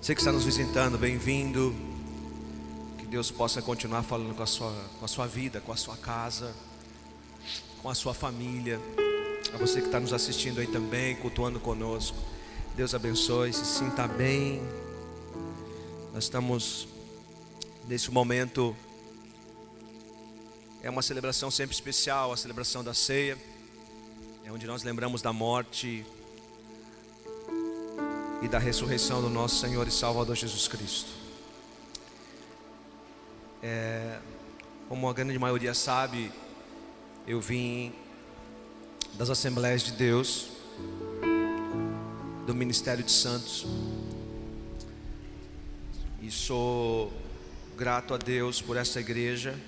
Você que está nos visitando, bem-vindo. Que Deus possa continuar falando com a, sua, com a sua vida, com a sua casa, com a sua família. A você que está nos assistindo aí também, cultuando conosco. Deus abençoe, se sinta bem. Nós estamos nesse momento. É uma celebração sempre especial, a celebração da ceia. É onde nós lembramos da morte e da ressurreição do nosso Senhor e Salvador Jesus Cristo. É, como a grande maioria sabe, eu vim das Assembleias de Deus, do Ministério de Santos, e sou grato a Deus por essa igreja,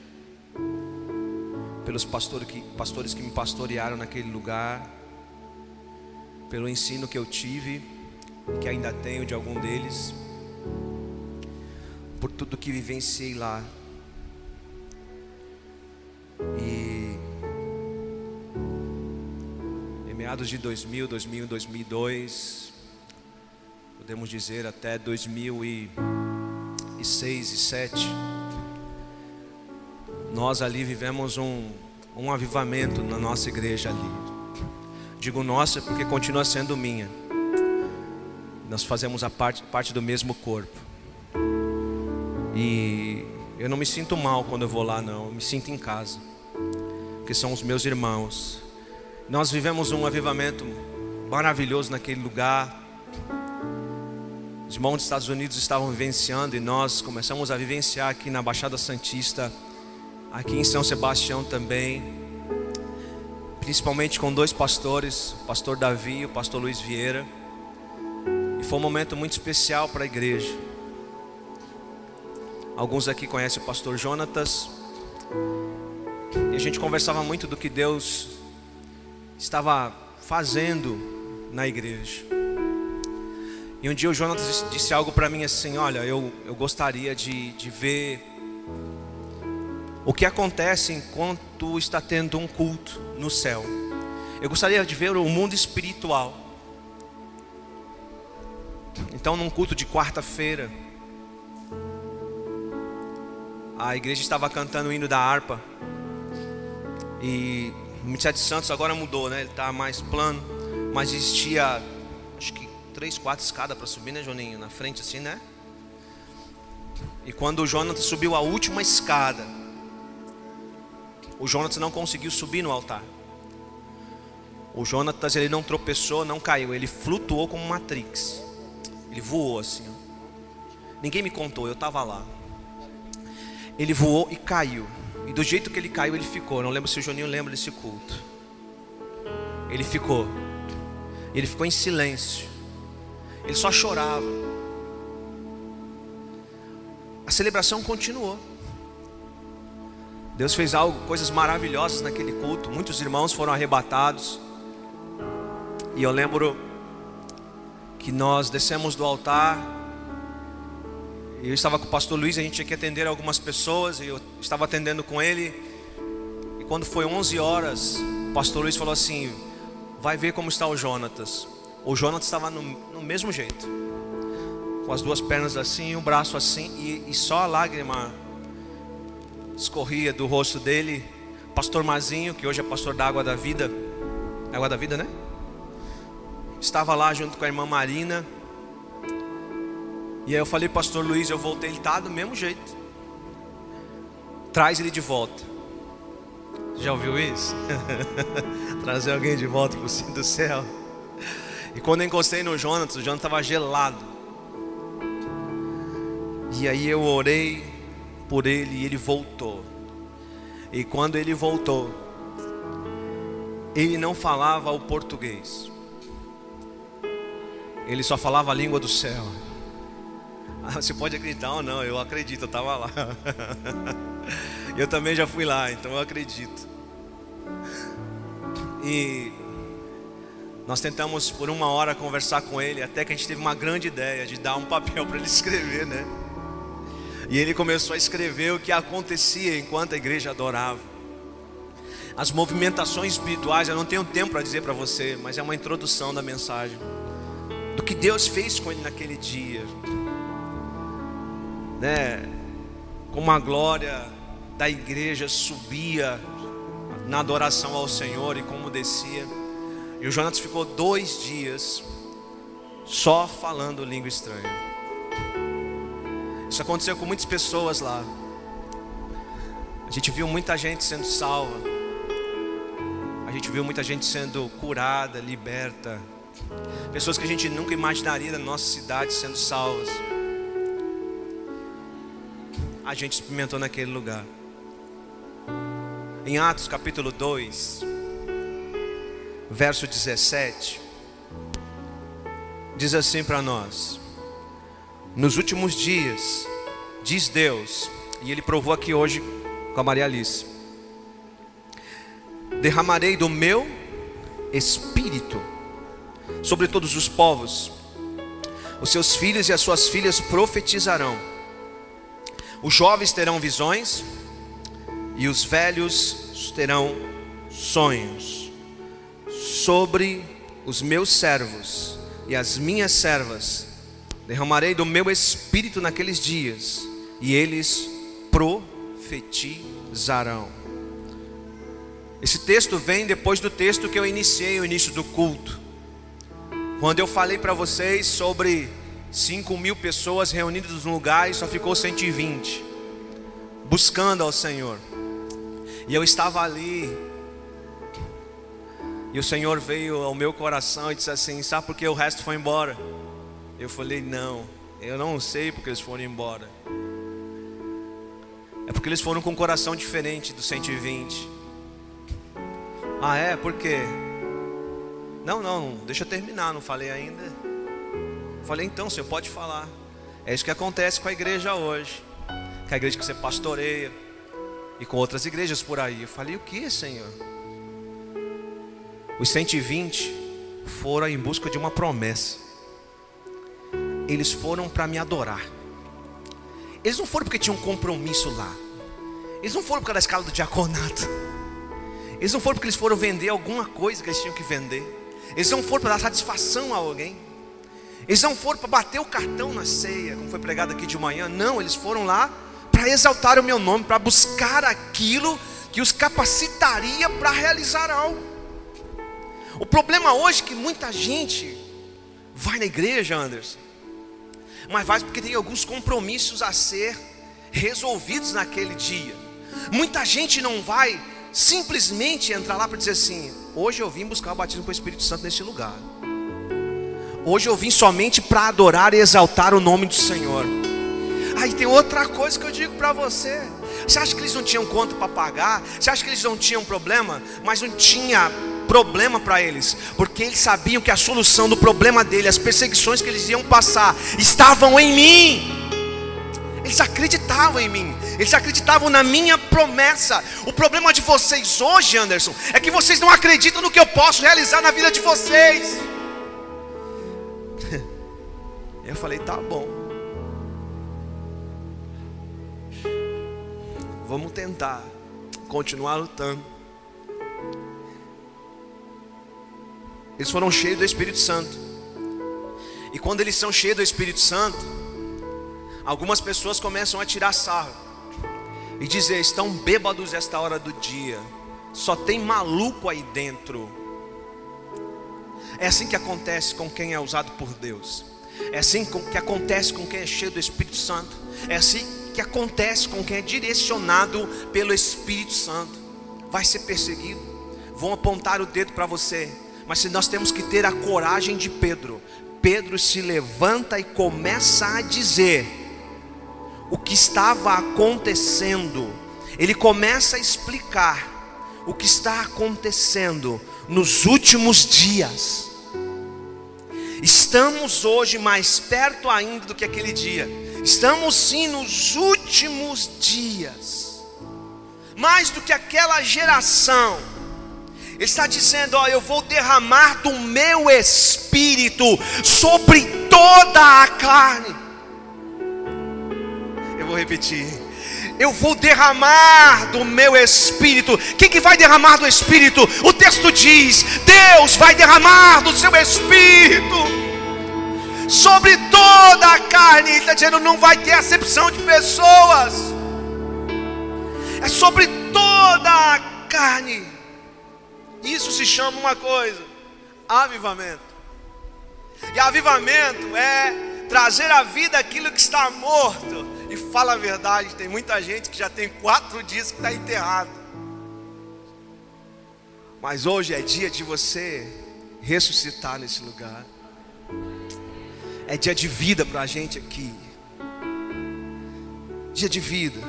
pelos pastores que, pastores que me pastorearam naquele lugar, pelo ensino que eu tive que ainda tenho de algum deles, por tudo que vivenciei lá. E em meados de 2000, 2001, 2002, podemos dizer até 2006 e 2007, nós ali vivemos um, um avivamento na nossa igreja ali. Digo nossa porque continua sendo minha nós fazemos a parte, parte do mesmo corpo. E eu não me sinto mal quando eu vou lá, não. Eu me sinto em casa. Porque são os meus irmãos. Nós vivemos um avivamento maravilhoso naquele lugar. Os irmãos dos Estados Unidos estavam vivenciando e nós começamos a vivenciar aqui na Baixada Santista, aqui em São Sebastião também. Principalmente com dois pastores, o pastor Davi e o pastor Luiz Vieira foi um momento muito especial para a igreja. Alguns aqui conhecem o pastor Jonatas. E a gente conversava muito do que Deus estava fazendo na igreja. E um dia o Jonatas disse algo para mim assim: Olha, eu, eu gostaria de, de ver o que acontece enquanto está tendo um culto no céu. Eu gostaria de ver o mundo espiritual. Então, num culto de quarta-feira, a igreja estava cantando o hino da harpa. E o 27 Santos agora mudou, né? Ele está mais plano. Mas existia, acho que três, quatro escadas para subir, né, Joninho? Na frente, assim, né? E quando o Jonathan subiu a última escada, o Jonathan não conseguiu subir no altar. O Jonatas ele não tropeçou, não caiu, ele flutuou como Matrix. Ele voou assim. Ninguém me contou, eu estava lá. Ele voou e caiu. E do jeito que ele caiu, ele ficou. Não lembro se o Joninho lembra desse culto. Ele ficou. Ele ficou em silêncio. Ele só chorava. A celebração continuou. Deus fez algo, coisas maravilhosas naquele culto. Muitos irmãos foram arrebatados. E eu lembro que nós descemos do altar. Eu estava com o pastor Luiz, a gente tinha que atender algumas pessoas, e eu estava atendendo com ele. E quando foi 11 horas, o pastor Luiz falou assim: Vai ver como está o Jonatas. O Jonatas estava no, no mesmo jeito, com as duas pernas assim, o braço assim, e, e só a lágrima escorria do rosto dele. Pastor Mazinho, que hoje é pastor da Água da Vida, Água da Vida, né? Estava lá junto com a irmã Marina. E aí eu falei, pastor Luiz, eu voltei, ele está do mesmo jeito. Traz ele de volta. Já ouviu isso? Trazer alguém de volta para o do céu. E quando eu encostei no Jonas, o Jonas estava gelado. E aí eu orei por ele e ele voltou. E quando ele voltou, ele não falava o português. Ele só falava a língua do céu. Ah, você pode acreditar ou não, eu acredito, eu estava lá. eu também já fui lá, então eu acredito. E nós tentamos por uma hora conversar com ele, até que a gente teve uma grande ideia de dar um papel para ele escrever, né? E ele começou a escrever o que acontecia enquanto a igreja adorava. As movimentações espirituais, eu não tenho tempo para dizer para você, mas é uma introdução da mensagem do que Deus fez com ele naquele dia. né, como a glória da igreja subia na adoração ao Senhor e como descia. E o Jonas ficou dois dias só falando língua estranha. Isso aconteceu com muitas pessoas lá. A gente viu muita gente sendo salva. A gente viu muita gente sendo curada, liberta. Pessoas que a gente nunca imaginaria na nossa cidade sendo salvas. A gente experimentou naquele lugar. Em Atos capítulo 2, verso 17, diz assim para nós: Nos últimos dias, diz Deus, e Ele provou aqui hoje com a Maria Alice: Derramarei do meu espírito sobre todos os povos. Os seus filhos e as suas filhas profetizarão. Os jovens terão visões e os velhos terão sonhos. Sobre os meus servos e as minhas servas derramarei do meu espírito naqueles dias e eles profetizarão. Esse texto vem depois do texto que eu iniciei o início do culto. Quando eu falei para vocês sobre 5 mil pessoas reunidas num lugar e só ficou 120, buscando ao Senhor. E eu estava ali, e o Senhor veio ao meu coração e disse assim: Sabe por que o resto foi embora? Eu falei: Não, eu não sei porque eles foram embora. É porque eles foram com um coração diferente do 120. Ah, é? Por quê? Não, não, deixa eu terminar, não falei ainda. Falei, então, você pode falar. É isso que acontece com a igreja hoje. Com a igreja que você pastoreia. E com outras igrejas por aí. Eu falei, o que, Senhor? Os 120 foram em busca de uma promessa. Eles foram para me adorar. Eles não foram porque tinham um compromisso lá. Eles não foram por causa da escala do diaconato. Eles não foram porque eles foram vender alguma coisa que eles tinham que vender. Eles não foram para dar satisfação a alguém. Eles não foram para bater o cartão na ceia, como foi pregado aqui de manhã. Não, eles foram lá para exaltar o meu nome, para buscar aquilo que os capacitaria para realizar algo. O problema hoje é que muita gente vai na igreja, Anderson, mas vai porque tem alguns compromissos a ser resolvidos naquele dia. Muita gente não vai simplesmente entrar lá para dizer assim: hoje eu vim buscar o batismo com o Espírito Santo nesse lugar. Hoje eu vim somente para adorar e exaltar o nome do Senhor. Aí tem outra coisa que eu digo para você. Você acha que eles não tinham conta para pagar? Você acha que eles não tinham problema? Mas não tinha problema para eles, porque eles sabiam que a solução do problema dele, as perseguições que eles iam passar, estavam em mim. Eles acreditavam em mim, eles acreditavam na minha promessa. O problema de vocês hoje, Anderson, é que vocês não acreditam no que eu posso realizar na vida de vocês. Eu falei, tá bom. Vamos tentar continuar lutando. Eles foram cheios do Espírito Santo. E quando eles são cheios do Espírito Santo, algumas pessoas começam a tirar sarro e dizer: estão bêbados esta hora do dia, só tem maluco aí dentro. É assim que acontece com quem é usado por Deus, é assim que acontece com quem é cheio do Espírito Santo, é assim que acontece com quem é direcionado pelo Espírito Santo. Vai ser perseguido, vão apontar o dedo para você, mas se nós temos que ter a coragem de Pedro, Pedro se levanta e começa a dizer: o que estava acontecendo. Ele começa a explicar o que está acontecendo nos últimos dias. Estamos hoje mais perto ainda do que aquele dia. Estamos sim nos últimos dias. Mais do que aquela geração. Ele está dizendo: Ó, eu vou derramar do meu espírito sobre toda a carne vou repetir. Eu vou derramar do meu espírito. Quem que vai derramar do espírito? O texto diz: Deus vai derramar do seu espírito sobre toda a carne. Ele está dizendo: não vai ter acepção de pessoas, é sobre toda a carne. Isso se chama uma coisa: avivamento. E avivamento é trazer à vida aquilo que está morto. E fala a verdade, tem muita gente que já tem quatro dias que está enterrado. Mas hoje é dia de você ressuscitar nesse lugar. É dia de vida para a gente aqui. Dia de vida.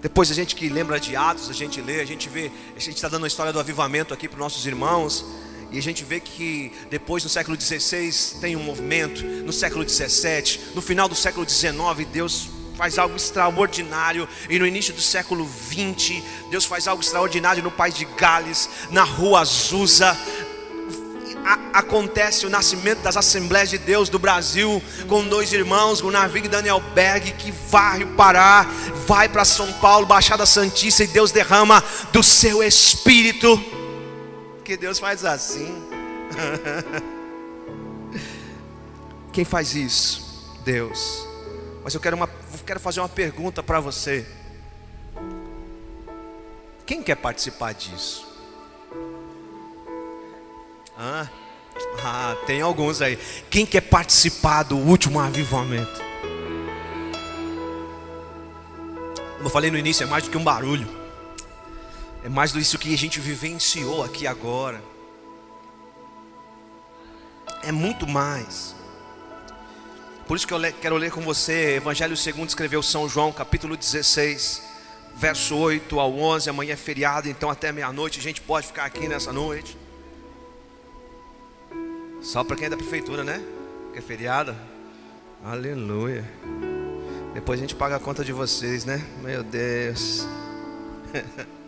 Depois a gente que lembra de Atos, a gente lê, a gente vê, a gente está dando a história do avivamento aqui para os nossos irmãos. E a gente vê que depois no século XVI tem um movimento, no século XVII, no final do século XIX, Deus faz algo extraordinário. E no início do século XX, Deus faz algo extraordinário no país de Gales, na rua Azusa. A, acontece o nascimento das Assembleias de Deus do Brasil, com dois irmãos, o Navig e Daniel Berg, que varre o Pará, vai para São Paulo, Baixada Santista, e Deus derrama do seu espírito. Que Deus faz assim. Quem faz isso? Deus. Mas eu quero, uma, quero fazer uma pergunta para você. Quem quer participar disso? Ah, ah, tem alguns aí. Quem quer participar do último avivamento? Como eu falei no início, é mais do que um barulho. É mais do isso que a gente vivenciou aqui agora. É muito mais. Por isso que eu quero ler com você, Evangelho segundo escreveu São João, capítulo 16, verso 8 ao 11. Amanhã é feriado, então até meia-noite a gente pode ficar aqui nessa noite. Só para quem é da prefeitura, né? Que é feriado. Aleluia. Depois a gente paga a conta de vocês, né? Meu Deus.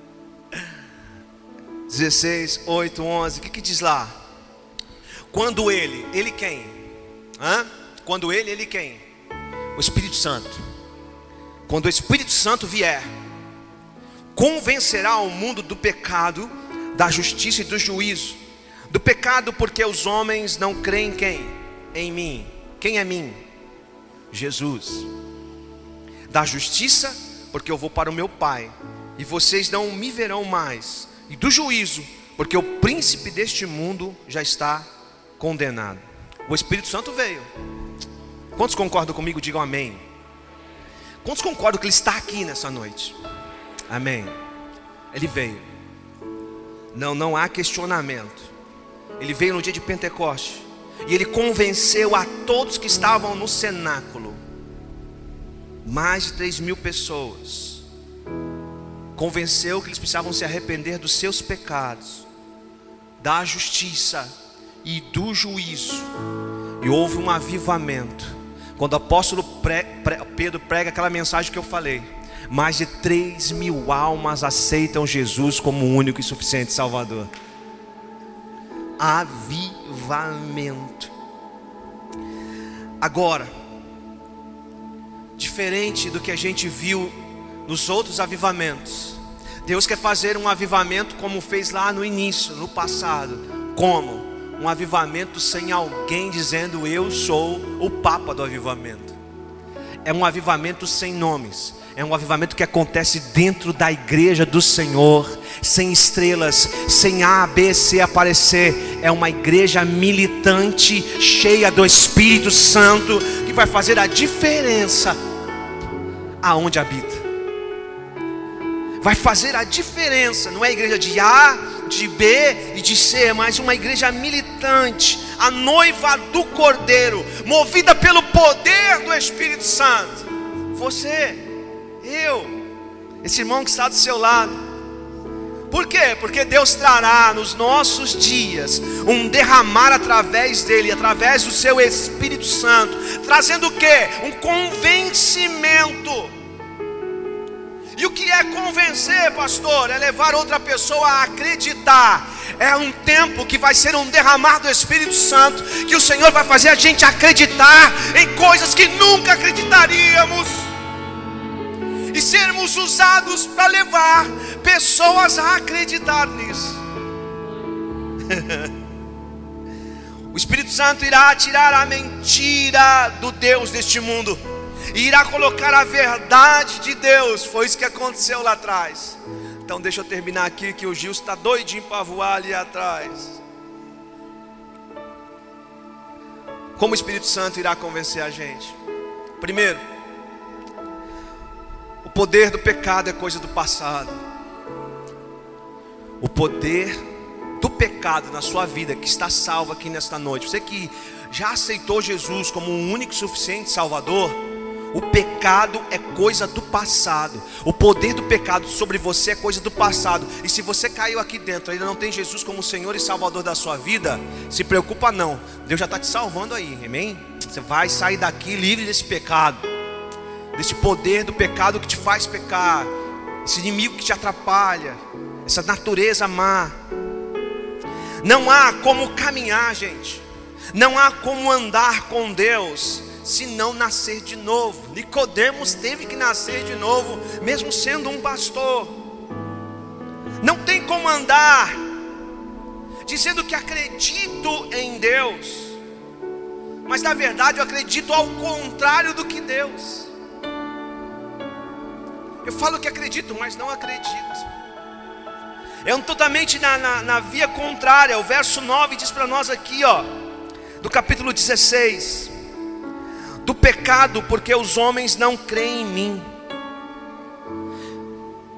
16, 8, 11. O que, que diz lá? Quando ele, ele quem? Hã? Quando ele, ele quem? O Espírito Santo. Quando o Espírito Santo vier, convencerá o mundo do pecado, da justiça e do juízo. Do pecado, porque os homens não creem em quem? Em mim. Quem é mim? Jesus. Da justiça, porque eu vou para o meu Pai, e vocês não me verão mais. E do juízo, porque o príncipe deste mundo já está condenado. O Espírito Santo veio. Quantos concordam comigo? Digam amém. Quantos concordam que Ele está aqui nessa noite? Amém. Ele veio. Não, não há questionamento. Ele veio no dia de Pentecoste. E ele convenceu a todos que estavam no cenáculo. Mais de 3 mil pessoas. Convenceu que eles precisavam se arrepender dos seus pecados, da justiça e do juízo. E houve um avivamento quando o apóstolo pre, pre, Pedro prega aquela mensagem que eu falei, mais de 3 mil almas aceitam Jesus como único e suficiente Salvador. Avivamento. Agora, diferente do que a gente viu nos outros avivamentos, Deus quer fazer um avivamento como fez lá no início, no passado. Como? um avivamento sem alguém dizendo eu sou o Papa do avivamento. É um avivamento sem nomes. É um avivamento que acontece dentro da igreja do Senhor, sem estrelas, sem A, B, C aparecer. É uma igreja militante, cheia do Espírito Santo, que vai fazer a diferença aonde habita. Vai fazer a diferença, não é igreja de A, de B e de C, mas uma igreja militante, a noiva do Cordeiro, movida pelo poder do Espírito Santo. Você, eu, esse irmão que está do seu lado. Por quê? Porque Deus trará nos nossos dias um derramar através dele, através do seu Espírito Santo, trazendo o que? Um convencimento e o que é convencer, pastor? É levar outra pessoa a acreditar. É um tempo que vai ser um derramar do Espírito Santo, que o Senhor vai fazer a gente acreditar em coisas que nunca acreditaríamos. E sermos usados para levar pessoas a acreditar nisso. O Espírito Santo irá tirar a mentira do Deus deste mundo e irá colocar a verdade de Deus. Foi isso que aconteceu lá atrás. Então deixa eu terminar aqui que o Gil está doidinho para voar ali atrás. Como o Espírito Santo irá convencer a gente? Primeiro, o poder do pecado é coisa do passado. O poder do pecado na sua vida que está salvo aqui nesta noite. Você que já aceitou Jesus como um único suficiente Salvador, o pecado é coisa do passado. O poder do pecado sobre você é coisa do passado. E se você caiu aqui dentro, ainda não tem Jesus como Senhor e Salvador da sua vida, se preocupa não. Deus já está te salvando aí, amém? Você vai sair daqui livre desse pecado, desse poder do pecado que te faz pecar, esse inimigo que te atrapalha, essa natureza má. Não há como caminhar, gente. Não há como andar com Deus se não nascer de novo. Nicodemos teve que nascer de novo, mesmo sendo um pastor. Não tem como andar dizendo que acredito em Deus, mas na verdade eu acredito ao contrário do que Deus. Eu falo que acredito, mas não acredito. É um totalmente na, na, na via contrária. O verso 9 diz para nós aqui, ó, do capítulo 16 do pecado, porque os homens não creem em mim.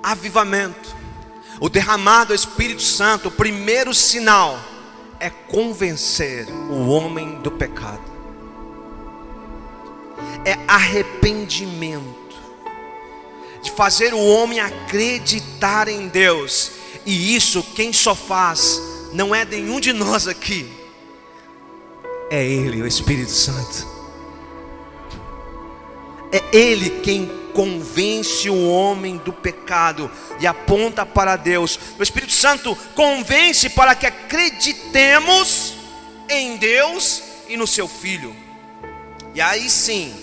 Avivamento, o derramado do Espírito Santo, o primeiro sinal é convencer o homem do pecado, é arrependimento, de fazer o homem acreditar em Deus, e isso quem só faz não é nenhum de nós aqui, é Ele, o Espírito Santo. É Ele quem convence o homem do pecado e aponta para Deus. O Espírito Santo convence para que acreditemos em Deus e no seu Filho. E aí sim,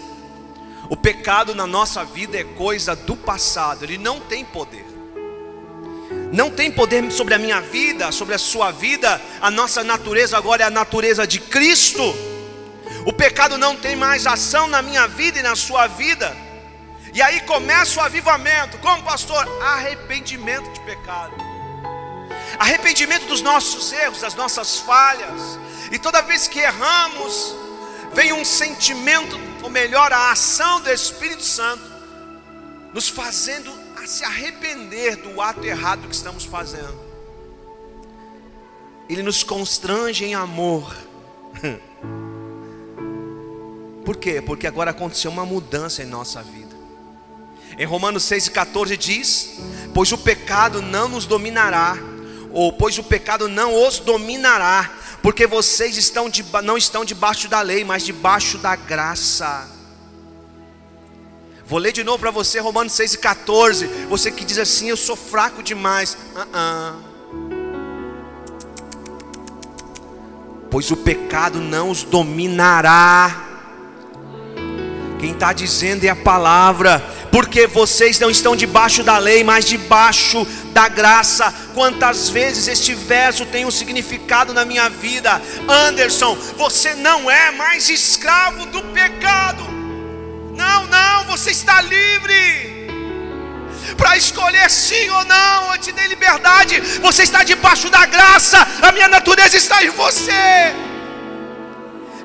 o pecado na nossa vida é coisa do passado, ele não tem poder. Não tem poder sobre a minha vida, sobre a sua vida. A nossa natureza agora é a natureza de Cristo o pecado não tem mais ação na minha vida e na sua vida. E aí começa o avivamento, como pastor? Arrependimento de pecado, arrependimento dos nossos erros, das nossas falhas. E toda vez que erramos, vem um sentimento, ou melhor, a ação do Espírito Santo, nos fazendo a se arrepender do ato errado que estamos fazendo. Ele nos constrange em amor. Por quê? Porque agora aconteceu uma mudança em nossa vida. Em Romanos 6,14 diz: Pois o pecado não nos dominará, ou pois o pecado não os dominará, porque vocês estão de, não estão debaixo da lei, mas debaixo da graça. Vou ler de novo para você, Romanos 6,14. Você que diz assim: Eu sou fraco demais. Uh -uh. Pois o pecado não os dominará quem está dizendo é a palavra, porque vocês não estão debaixo da lei, mas debaixo da graça. Quantas vezes este verso tem um significado na minha vida, Anderson? Você não é mais escravo do pecado, não, não, você está livre para escolher sim ou não, eu te dei liberdade, você está debaixo da graça, a minha natureza está em você.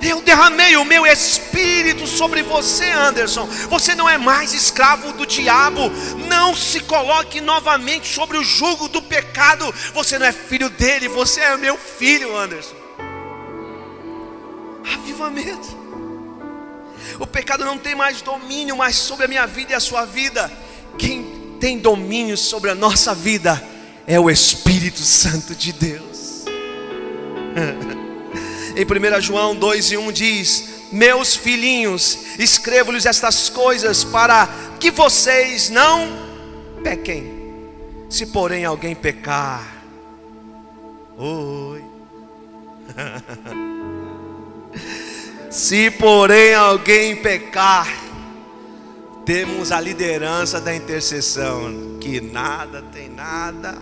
Eu derramei o meu espírito sobre você, Anderson. Você não é mais escravo do diabo. Não se coloque novamente sobre o jugo do pecado. Você não é filho dele, você é meu filho, Anderson. Avivamento. O pecado não tem mais domínio mais sobre a minha vida e a sua vida. Quem tem domínio sobre a nossa vida é o Espírito Santo de Deus. Em 1 João 2 e 1 diz: Meus filhinhos, escrevo-lhes estas coisas para que vocês não pequem. Se porém alguém pecar, oi. Se porém alguém pecar, temos a liderança da intercessão, que nada tem nada.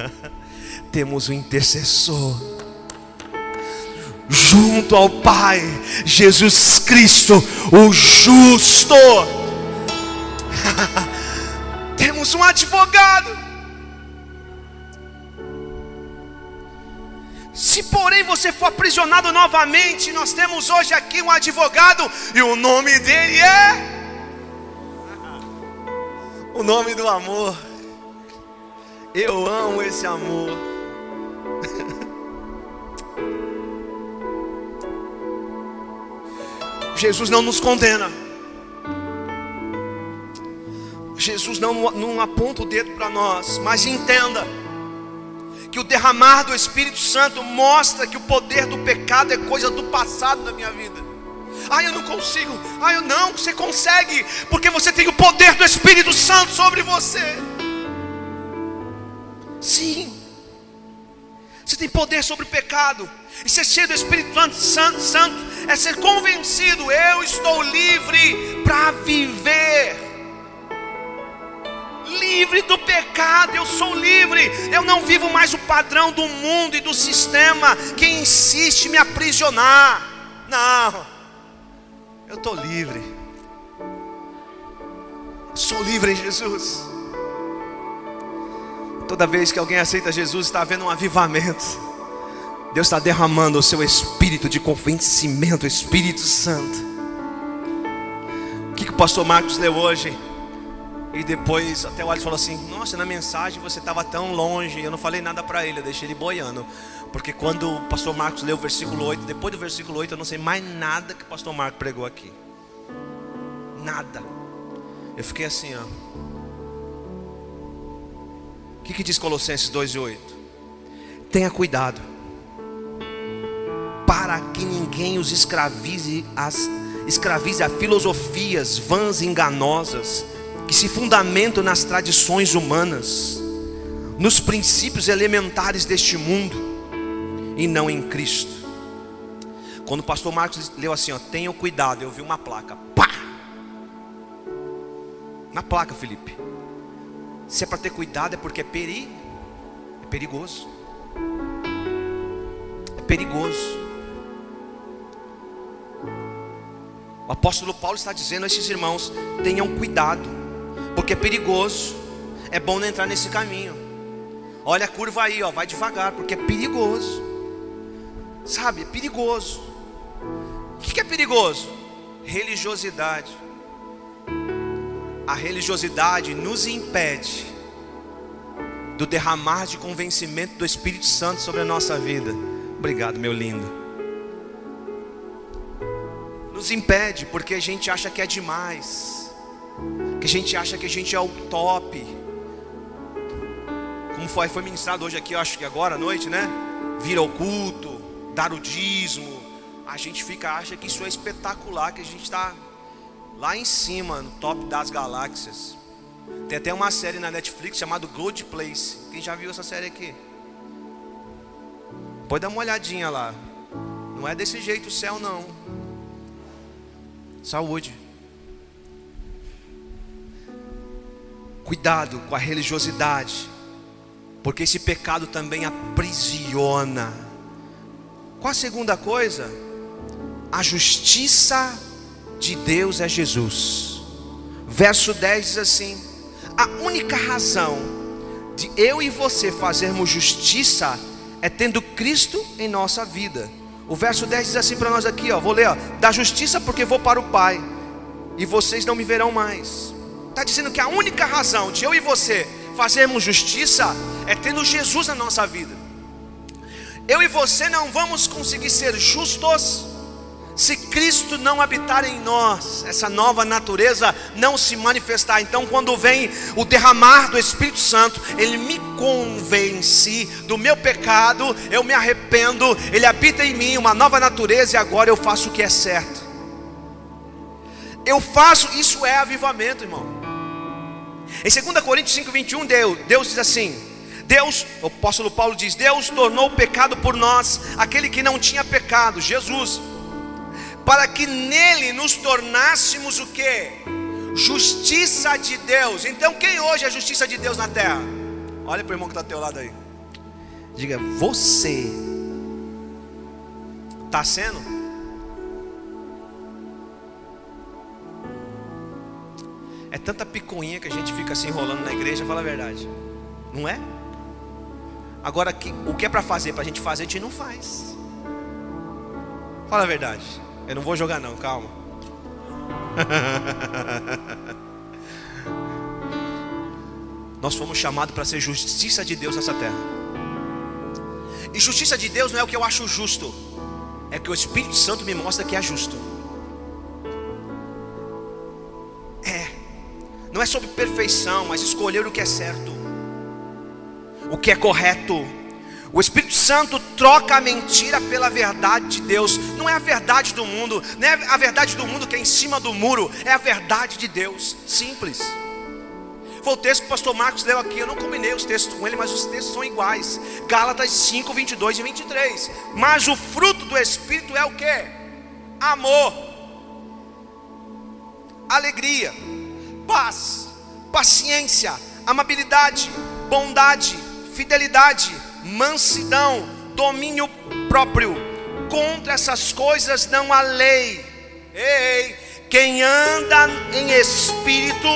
temos o intercessor junto ao Pai, Jesus Cristo, o justo. Temos um advogado. Se porém você for aprisionado novamente, nós temos hoje aqui um advogado e o nome dele é o nome do amor. Eu amo esse amor. Jesus não nos condena. Jesus não, não aponta o dedo para nós, mas entenda que o derramar do Espírito Santo mostra que o poder do pecado é coisa do passado da minha vida. Ah, eu não consigo. Ah, eu não, você consegue, porque você tem o poder do Espírito Santo sobre você. Sim. Você tem poder sobre o pecado. E ser cheio do Espírito Santo, Santo é ser convencido, eu estou livre para viver. Livre do pecado, eu sou livre. Eu não vivo mais o padrão do mundo e do sistema que insiste me aprisionar. Não. Eu estou livre. Sou livre em Jesus. Toda vez que alguém aceita Jesus, está havendo um avivamento. Deus está derramando o seu espírito de convencimento, Espírito Santo. O que, que o pastor Marcos leu hoje? E depois até o Alisson falou assim: Nossa, na mensagem você estava tão longe. Eu não falei nada para ele, eu deixei ele boiando. Porque quando o pastor Marcos leu o versículo 8, depois do versículo 8, eu não sei mais nada que o pastor Marcos pregou aqui. Nada. Eu fiquei assim, ó. O que, que diz Colossenses 2 e 8? Tenha cuidado, para que ninguém os escravize, as, escravize a filosofias vãs e enganosas, que se fundamentam nas tradições humanas, nos princípios elementares deste mundo e não em Cristo. Quando o pastor Marcos leu assim, ó, tenham cuidado, eu vi uma placa, pá! Na placa, Felipe. Se é para ter cuidado é porque é peri, é perigoso. É perigoso. O apóstolo Paulo está dizendo a esses irmãos: tenham cuidado, porque é perigoso. É bom não entrar nesse caminho. Olha a curva aí, ó, vai devagar, porque é perigoso. Sabe, é perigoso. O que é perigoso? Religiosidade. A religiosidade nos impede do derramar de convencimento do Espírito Santo sobre a nossa vida. Obrigado, meu lindo. Nos impede porque a gente acha que é demais, que a gente acha que a gente é o top. Como foi, foi ministrado hoje aqui, eu acho que agora à noite, né? Vira o culto, dar o dízimo, a gente fica acha que isso é espetacular, que a gente está lá em cima, no top das galáxias. Tem até uma série na Netflix chamada Good Place. Quem já viu essa série aqui? Pode dar uma olhadinha lá. Não é desse jeito o céu não. Saúde. Cuidado com a religiosidade, porque esse pecado também aprisiona. Qual a segunda coisa? A justiça de Deus é Jesus. Verso 10 diz assim: A única razão de eu e você fazermos justiça é tendo Cristo em nossa vida. O verso 10 diz assim para nós aqui, ó, vou ler, ó, da justiça porque vou para o Pai e vocês não me verão mais. Está dizendo que a única razão de eu e você fazermos justiça é tendo Jesus na nossa vida. Eu e você não vamos conseguir ser justos se Cristo não habitar em nós, essa nova natureza não se manifestar. Então, quando vem o derramar do Espírito Santo, ele me convence do meu pecado, eu me arrependo, ele habita em mim, uma nova natureza, e agora eu faço o que é certo. Eu faço, isso é avivamento, irmão. Em 2 Coríntios 5, 21, Deus, Deus diz assim: Deus, o apóstolo Paulo diz: Deus tornou pecado por nós, aquele que não tinha pecado, Jesus, para que nele nos tornássemos o que? Justiça de Deus. Então, quem hoje é justiça de Deus na terra? Olha para o irmão que está teu lado aí. Diga, você. Está sendo? É tanta picuinha que a gente fica se enrolando na igreja, fala a verdade. Não é? Agora, o que é para fazer, para a gente fazer, a gente não faz. Fala a verdade. Eu não vou jogar, não, calma. Nós fomos chamados para ser justiça de Deus nessa terra. E justiça de Deus não é o que eu acho justo, é que o Espírito Santo me mostra que é justo. É, não é sobre perfeição, mas escolher o que é certo, o que é correto. O Espírito Santo troca a mentira pela verdade de Deus. Não é a verdade do mundo, não é a verdade do mundo que é em cima do muro, é a verdade de Deus. Simples. Foi o texto que o pastor Marcos leu aqui. Eu não combinei os textos com ele, mas os textos são iguais. Gálatas 5, 22 e 23. Mas o fruto do Espírito é o que? Amor, alegria, paz, paciência, amabilidade, bondade, fidelidade, mansidão, domínio próprio. Contra essas coisas não há lei. Ei, quem anda em espírito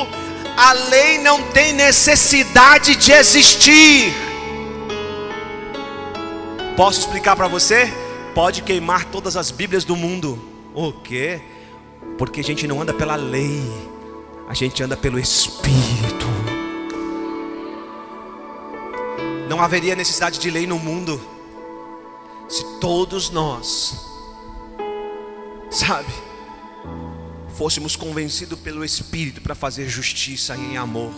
a lei não tem necessidade de existir. Posso explicar para você? Pode queimar todas as Bíblias do mundo. O quê? Porque a gente não anda pela lei, a gente anda pelo Espírito. Não haveria necessidade de lei no mundo se todos nós, sabe, fôssemos convencidos pelo Espírito para fazer justiça em amor,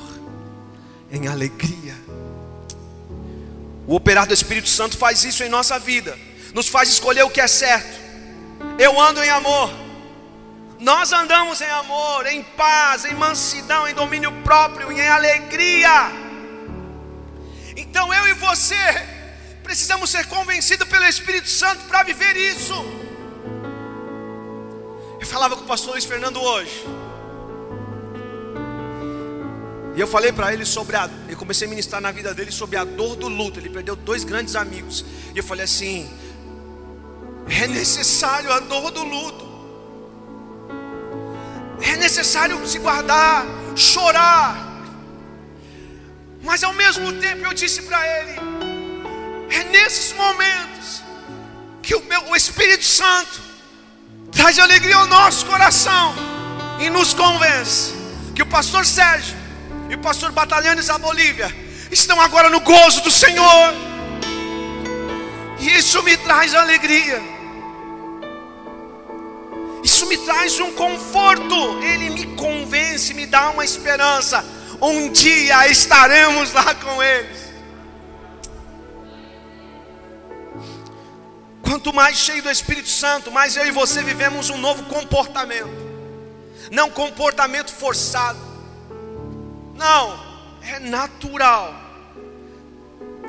em alegria. O operar do Espírito Santo faz isso em nossa vida, nos faz escolher o que é certo. Eu ando em amor, nós andamos em amor, em paz, em mansidão, em domínio próprio, em alegria. Então eu e você precisamos ser convencidos pelo Espírito Santo para viver isso. Eu falava com o pastor Luiz Fernando hoje. E eu falei para ele sobre a. Eu comecei a ministrar na vida dele sobre a dor do luto. Ele perdeu dois grandes amigos. E eu falei assim: é necessário a dor do luto. É necessário se guardar, chorar. Mas ao mesmo tempo eu disse para ele: é nesses momentos que o, meu, o Espírito Santo traz alegria ao nosso coração e nos convence que o pastor Sérgio e o pastor Batalhanes da Bolívia estão agora no gozo do Senhor. E isso me traz alegria. Isso me traz um conforto. Ele me convence, me dá uma esperança. Um dia estaremos lá com eles. Quanto mais cheio do Espírito Santo, mais eu e você vivemos um novo comportamento. Não comportamento forçado. Não, é natural.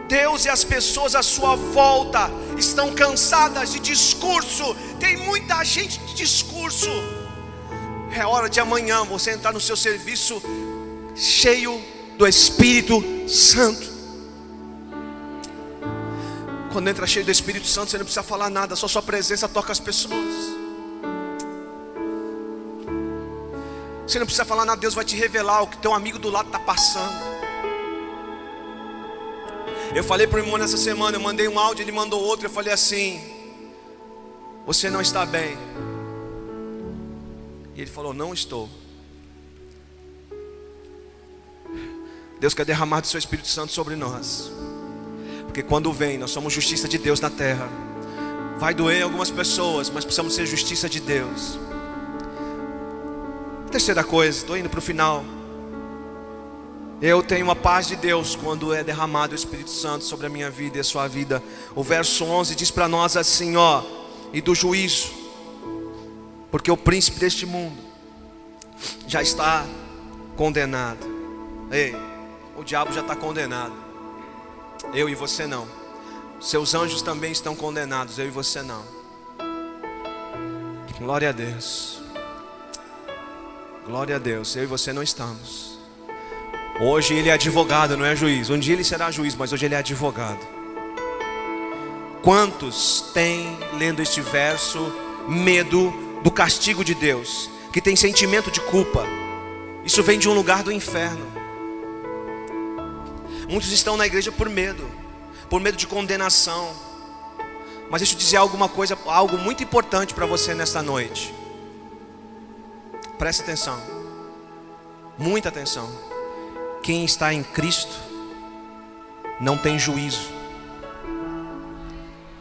Deus e as pessoas à sua volta estão cansadas de discurso. Tem muita gente de discurso. É hora de amanhã você entrar no seu serviço cheio do Espírito Santo. Quando entra cheio do Espírito Santo, você não precisa falar nada, só sua presença toca as pessoas. Você não precisa falar nada, Deus vai te revelar o que teu amigo do lado está passando. Eu falei para o irmão nessa semana, eu mandei um áudio, ele mandou outro, eu falei assim: Você não está bem. E ele falou: Não estou. Deus quer derramar do seu Espírito Santo sobre nós. Porque quando vem, nós somos justiça de Deus na terra. Vai doer algumas pessoas, mas precisamos ser justiça de Deus. Terceira coisa, estou indo para o final. Eu tenho a paz de Deus quando é derramado o Espírito Santo sobre a minha vida e a sua vida. O verso 11 diz para nós assim, ó, e do juízo, porque o príncipe deste mundo já está condenado. Ei, o diabo já está condenado. Eu e você não. Seus anjos também estão condenados, eu e você não. Glória a Deus. Glória a Deus, eu e você não estamos. Hoje ele é advogado, não é juiz. Um dia ele será juiz, mas hoje ele é advogado. Quantos têm, lendo este verso, medo do castigo de Deus, que tem sentimento de culpa? Isso vem de um lugar do inferno. Muitos estão na igreja por medo, por medo de condenação. Mas deixa eu dizer alguma coisa, algo muito importante para você nesta noite. Preste atenção. Muita atenção. Quem está em Cristo não tem juízo.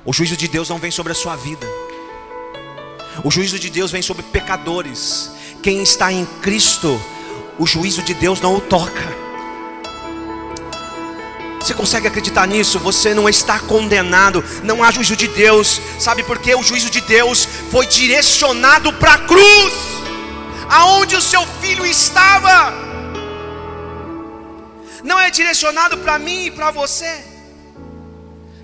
O juízo de Deus não vem sobre a sua vida. O juízo de Deus vem sobre pecadores. Quem está em Cristo, o juízo de Deus não o toca. Você consegue acreditar nisso? Você não está condenado, não há juízo de Deus. Sabe por quê? O juízo de Deus foi direcionado para a cruz, aonde o seu filho estava. Não é direcionado para mim e para você.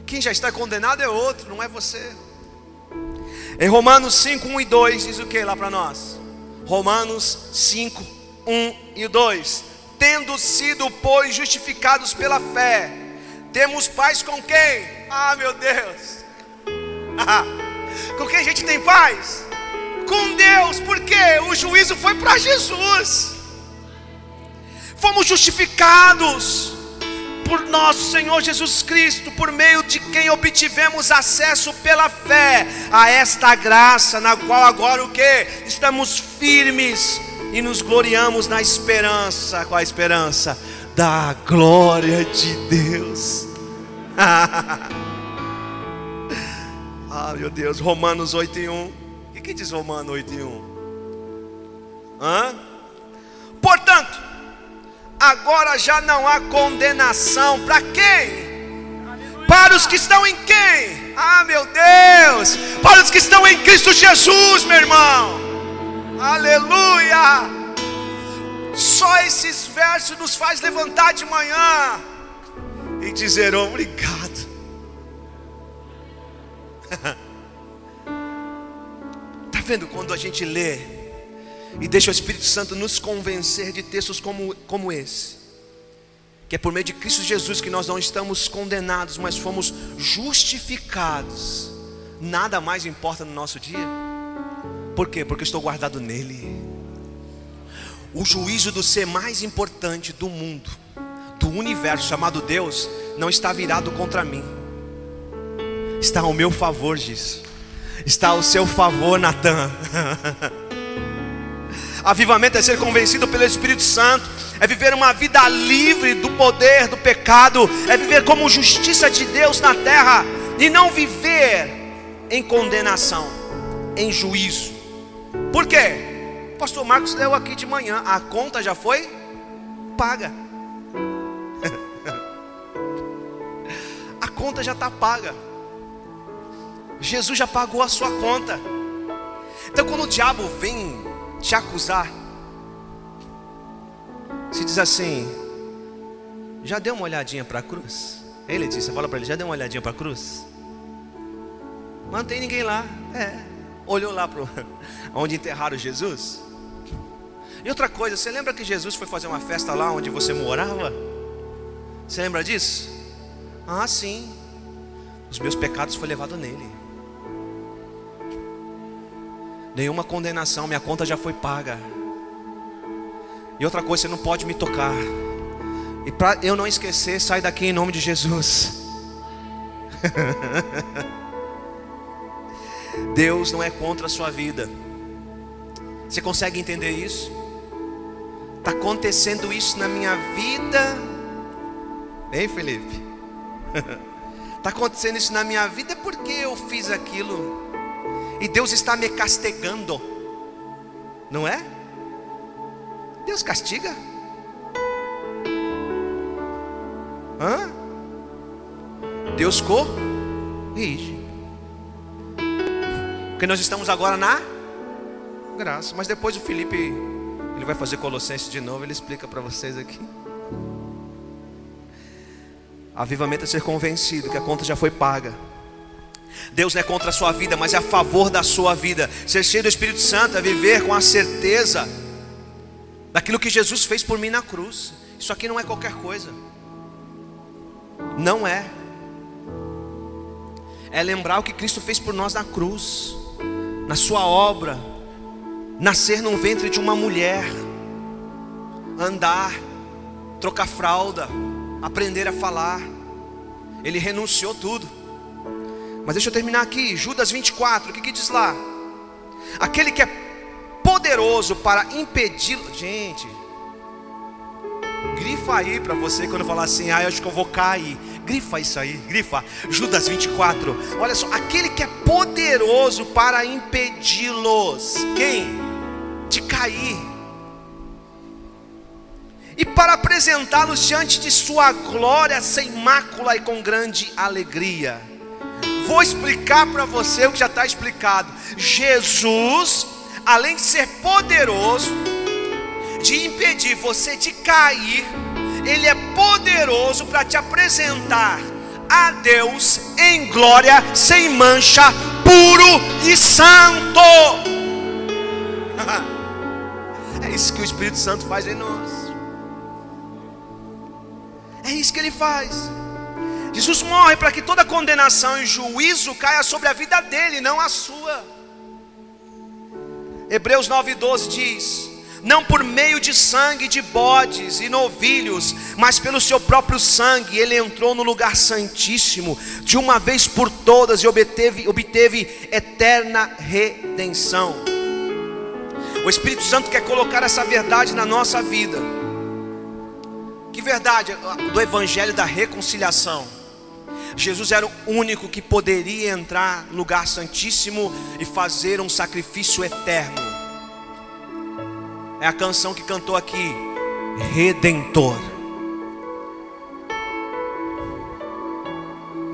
Quem já está condenado é outro, não é você. Em Romanos 5, 1 e 2 diz o que lá para nós? Romanos 5, 1 e 2 Tendo sido, pois, justificados pela fé, temos paz com quem? Ah, meu Deus! com quem a gente tem paz? Com Deus, porque o juízo foi para Jesus. Fomos justificados por nosso Senhor Jesus Cristo, por meio de quem obtivemos acesso pela fé a esta graça, na qual agora o que? Estamos firmes e nos gloriamos na esperança. Qual a esperança? Da glória de Deus. ah, meu Deus, Romanos 8 e 1. O que, que diz Romanos 8 e 1? Hã? Portanto, agora já não há condenação para quem? Para os que estão em quem? Ah, meu Deus! Para os que estão em Cristo Jesus, meu irmão. Aleluia! Só esses versos nos faz levantar de manhã e dizer obrigado. Está vendo quando a gente lê e deixa o Espírito Santo nos convencer de textos como, como esse? Que é por meio de Cristo Jesus que nós não estamos condenados, mas fomos justificados. Nada mais importa no nosso dia. Por quê? Porque estou guardado nele. O juízo do ser mais importante do mundo, do universo chamado Deus, não está virado contra mim. Está ao meu favor, diz. Está ao seu favor, Natan. Avivamento é ser convencido pelo Espírito Santo, é viver uma vida livre do poder do pecado, é viver como justiça de Deus na terra e não viver em condenação, em juízo. Por quê? Pastor Marcos leu aqui de manhã, a conta já foi paga. a conta já está paga. Jesus já pagou a sua conta. Então quando o diabo vem te acusar, se diz assim, já deu uma olhadinha para a cruz? Ele disse, fala para ele, já deu uma olhadinha para a cruz? Não tem ninguém lá. É olhou lá para onde enterraram Jesus? E outra coisa, você lembra que Jesus foi fazer uma festa lá onde você morava? Você lembra disso? Ah, sim. Os meus pecados foram levados nele. Nenhuma condenação, minha conta já foi paga. E outra coisa, você não pode me tocar. E para eu não esquecer, sai daqui em nome de Jesus. Deus não é contra a sua vida. Você consegue entender isso? Está acontecendo isso na minha vida. Hein, Felipe? Está acontecendo isso na minha vida porque eu fiz aquilo. E Deus está me castigando. Não é? Deus castiga? Hã? Deus corrige. Porque nós estamos agora na graça. Mas depois o Felipe, ele vai fazer Colossenses de novo, ele explica para vocês aqui. Avivamento é ser convencido que a conta já foi paga. Deus não é contra a sua vida, mas é a favor da sua vida. Ser cheio do Espírito Santo é viver com a certeza daquilo que Jesus fez por mim na cruz. Isso aqui não é qualquer coisa. Não é. é lembrar o que Cristo fez por nós na cruz, na Sua obra, nascer num ventre de uma mulher, andar, trocar fralda, aprender a falar. Ele renunciou tudo. Mas deixa eu terminar aqui, Judas 24, o que, que diz lá? Aquele que é poderoso para impedi-lo. Gente, grifa aí para você quando falar assim, ah, eu acho que eu vou cair. Grifa isso aí, grifa. Judas 24. Olha só, aquele que é poderoso para impedi-los. Quem? De cair. E para apresentá-los diante de sua glória sem mácula e com grande alegria. Vou explicar para você o que já está explicado. Jesus, além de ser poderoso, de impedir você de cair, Ele é poderoso para te apresentar a Deus em glória, sem mancha, puro e santo. É isso que o Espírito Santo faz em nós. É isso que ele faz. Jesus morre para que toda condenação e juízo caia sobre a vida dele, não a sua. Hebreus 9,12 diz: Não por meio de sangue de bodes e novilhos, mas pelo seu próprio sangue, ele entrou no lugar santíssimo, de uma vez por todas, e obteve, obteve eterna redenção. O Espírito Santo quer colocar essa verdade na nossa vida. Que verdade? Do Evangelho da reconciliação. Jesus era o único que poderia entrar no lugar santíssimo e fazer um sacrifício eterno. É a canção que cantou aqui, Redentor.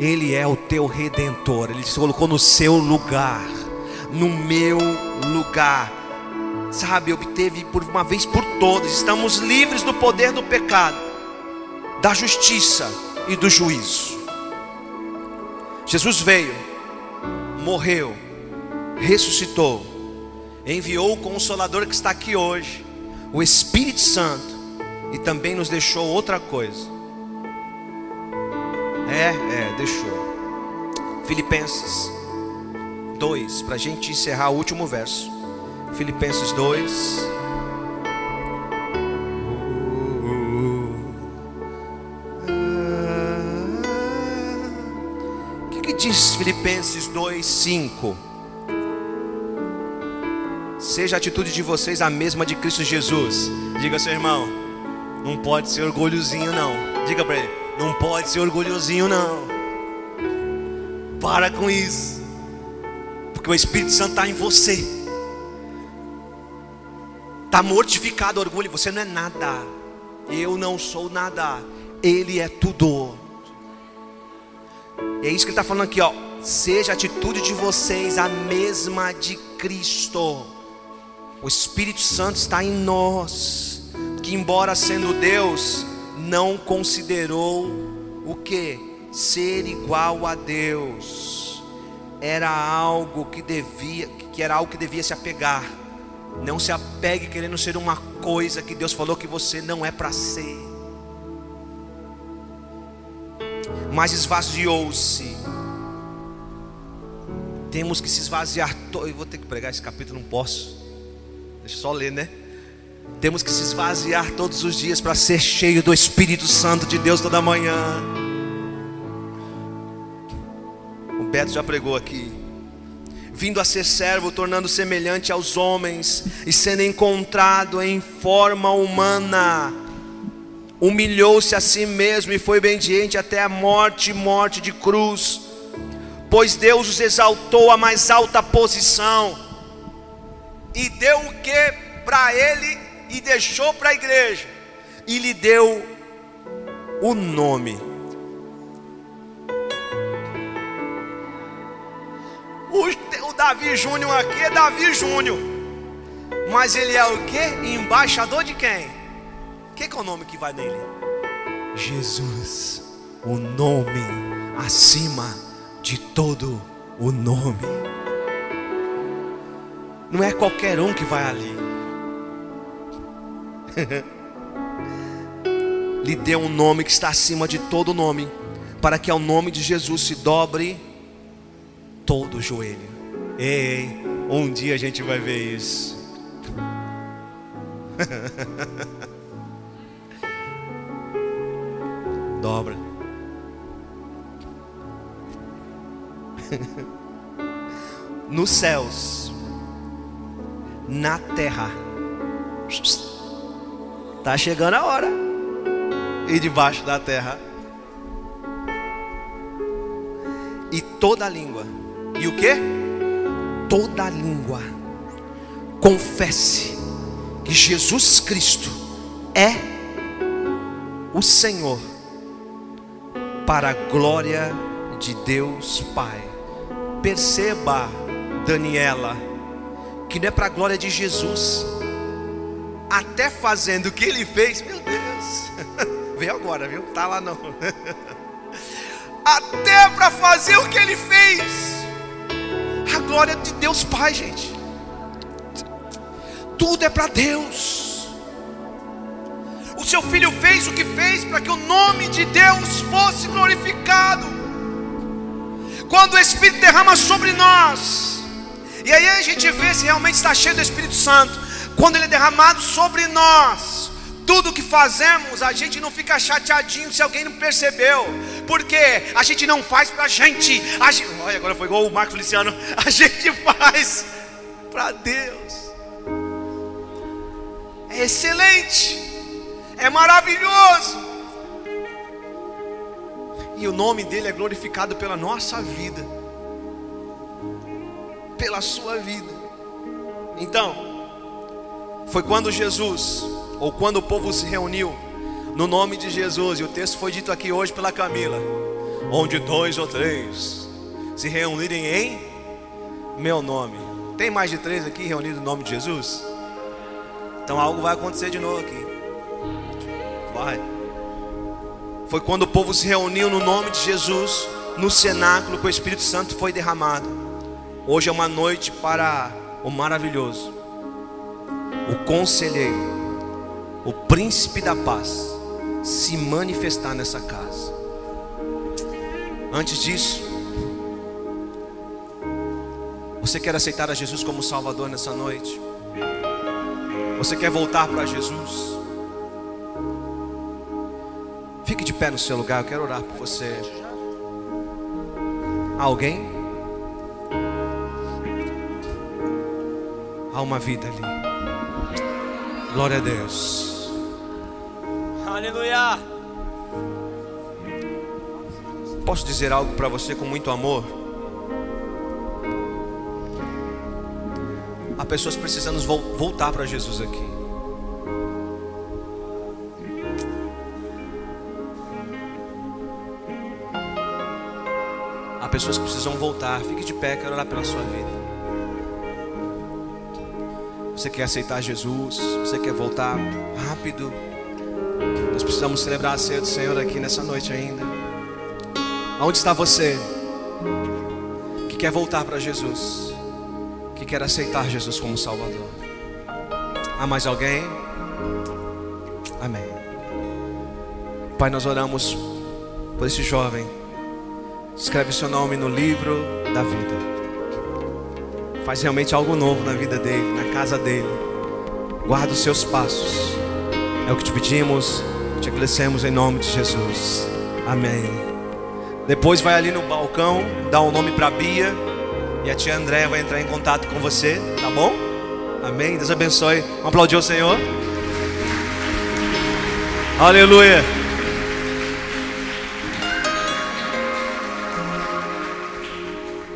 Ele é o teu redentor, ele se colocou no seu lugar, no meu lugar. Sabe, obteve por uma vez por todas, estamos livres do poder do pecado, da justiça e do juízo. Jesus veio, morreu, ressuscitou, enviou o Consolador que está aqui hoje, o Espírito Santo, e também nos deixou outra coisa. É, é, deixou. Filipenses 2, para a gente encerrar o último verso. Filipenses 2. diz Filipenses 2:5? Seja a atitude de vocês a mesma de Cristo Jesus. Diga seu irmão, não pode ser orgulhozinho não. Diga para ele, não pode ser orgulhosinho não. Para com isso. Porque o Espírito Santo está em você. Está mortificado o orgulho. Você não é nada. Eu não sou nada. Ele é tudo. É isso que ele está falando aqui, ó. Seja a atitude de vocês a mesma de Cristo. O Espírito Santo está em nós, que embora sendo Deus, não considerou o que? Ser igual a Deus. Era algo que devia, que era algo que devia se apegar. Não se apegue querendo ser uma coisa que Deus falou que você não é para ser. mas esvaziou-se. Temos que se esvaziar. Eu vou ter que pregar esse capítulo, não posso. Deixa eu só ler, né? Temos que se esvaziar todos os dias para ser cheio do Espírito Santo de Deus toda manhã. O Beto já pregou aqui. Vindo a ser servo, tornando semelhante aos homens e sendo encontrado em forma humana humilhou-se a si mesmo e foi obediente até a morte morte de cruz. Pois Deus os exaltou à mais alta posição e deu o que para ele e deixou para a igreja e lhe deu o nome. O, o Davi Júnior aqui é Davi Júnior, mas ele é o que? Embaixador de quem? que, que é o nome que vai nele? Jesus, o nome acima de todo o nome. Não é qualquer um que vai ali. Lhe deu um nome que está acima de todo nome, para que ao nome de Jesus se dobre todo joelho. Ei, um dia a gente vai ver isso. Dobra. Nos céus, na terra. Tá chegando a hora. E debaixo da terra. E toda língua. E o que? Toda língua. Confesse que Jesus Cristo é o Senhor para a glória de Deus Pai. Perceba, Daniela, que não é para a glória de Jesus, até fazendo o que ele fez, meu Deus, veio agora, viu? Tá lá não, até para fazer o que ele fez, a glória de Deus Pai, gente, tudo é para Deus. O seu filho fez o que fez para que o nome de Deus fosse glorificado. Quando o Espírito derrama sobre nós, e aí a gente vê se realmente está cheio do Espírito Santo. Quando ele é derramado sobre nós, tudo que fazemos, a gente não fica chateadinho se alguém não percebeu, porque a gente não faz para a gente, olha, agora foi igual o Marco Feliciano, a gente faz para Deus, é excelente. É maravilhoso. E o nome dele é glorificado pela nossa vida, pela sua vida. Então, foi quando Jesus, ou quando o povo se reuniu, no nome de Jesus, e o texto foi dito aqui hoje pela Camila: onde dois ou três se reunirem em meu nome. Tem mais de três aqui reunidos no nome de Jesus? Então algo vai acontecer de novo aqui. Vai. Foi quando o povo se reuniu no nome de Jesus, no cenáculo, que o Espírito Santo foi derramado. Hoje é uma noite para o maravilhoso, o conselheiro, o príncipe da paz se manifestar nessa casa. Antes disso, você quer aceitar a Jesus como Salvador nessa noite? Você quer voltar para Jesus? Fique de pé no seu lugar, eu quero orar por você. Alguém? Há uma vida ali. Glória a Deus. Aleluia. Posso dizer algo para você com muito amor? Há pessoas precisando voltar para Jesus aqui. pessoas que precisam voltar. Fique de pé, quero orar pela sua vida. Você quer aceitar Jesus? Você quer voltar rápido? Nós precisamos celebrar a ceia do Senhor aqui nessa noite ainda. Aonde está você que quer voltar para Jesus? Que quer aceitar Jesus como Salvador? Há mais alguém? Amém. Pai, nós oramos por esse jovem Escreve seu nome no livro da vida. Faz realmente algo novo na vida dele, na casa dele. Guarda os seus passos. É o que te pedimos, te agradecemos em nome de Jesus. Amém. Depois vai ali no balcão, dá um nome para Bia e a tia André vai entrar em contato com você, tá bom? Amém. Deus abençoe. Vamos aplaudir o Senhor. Aleluia.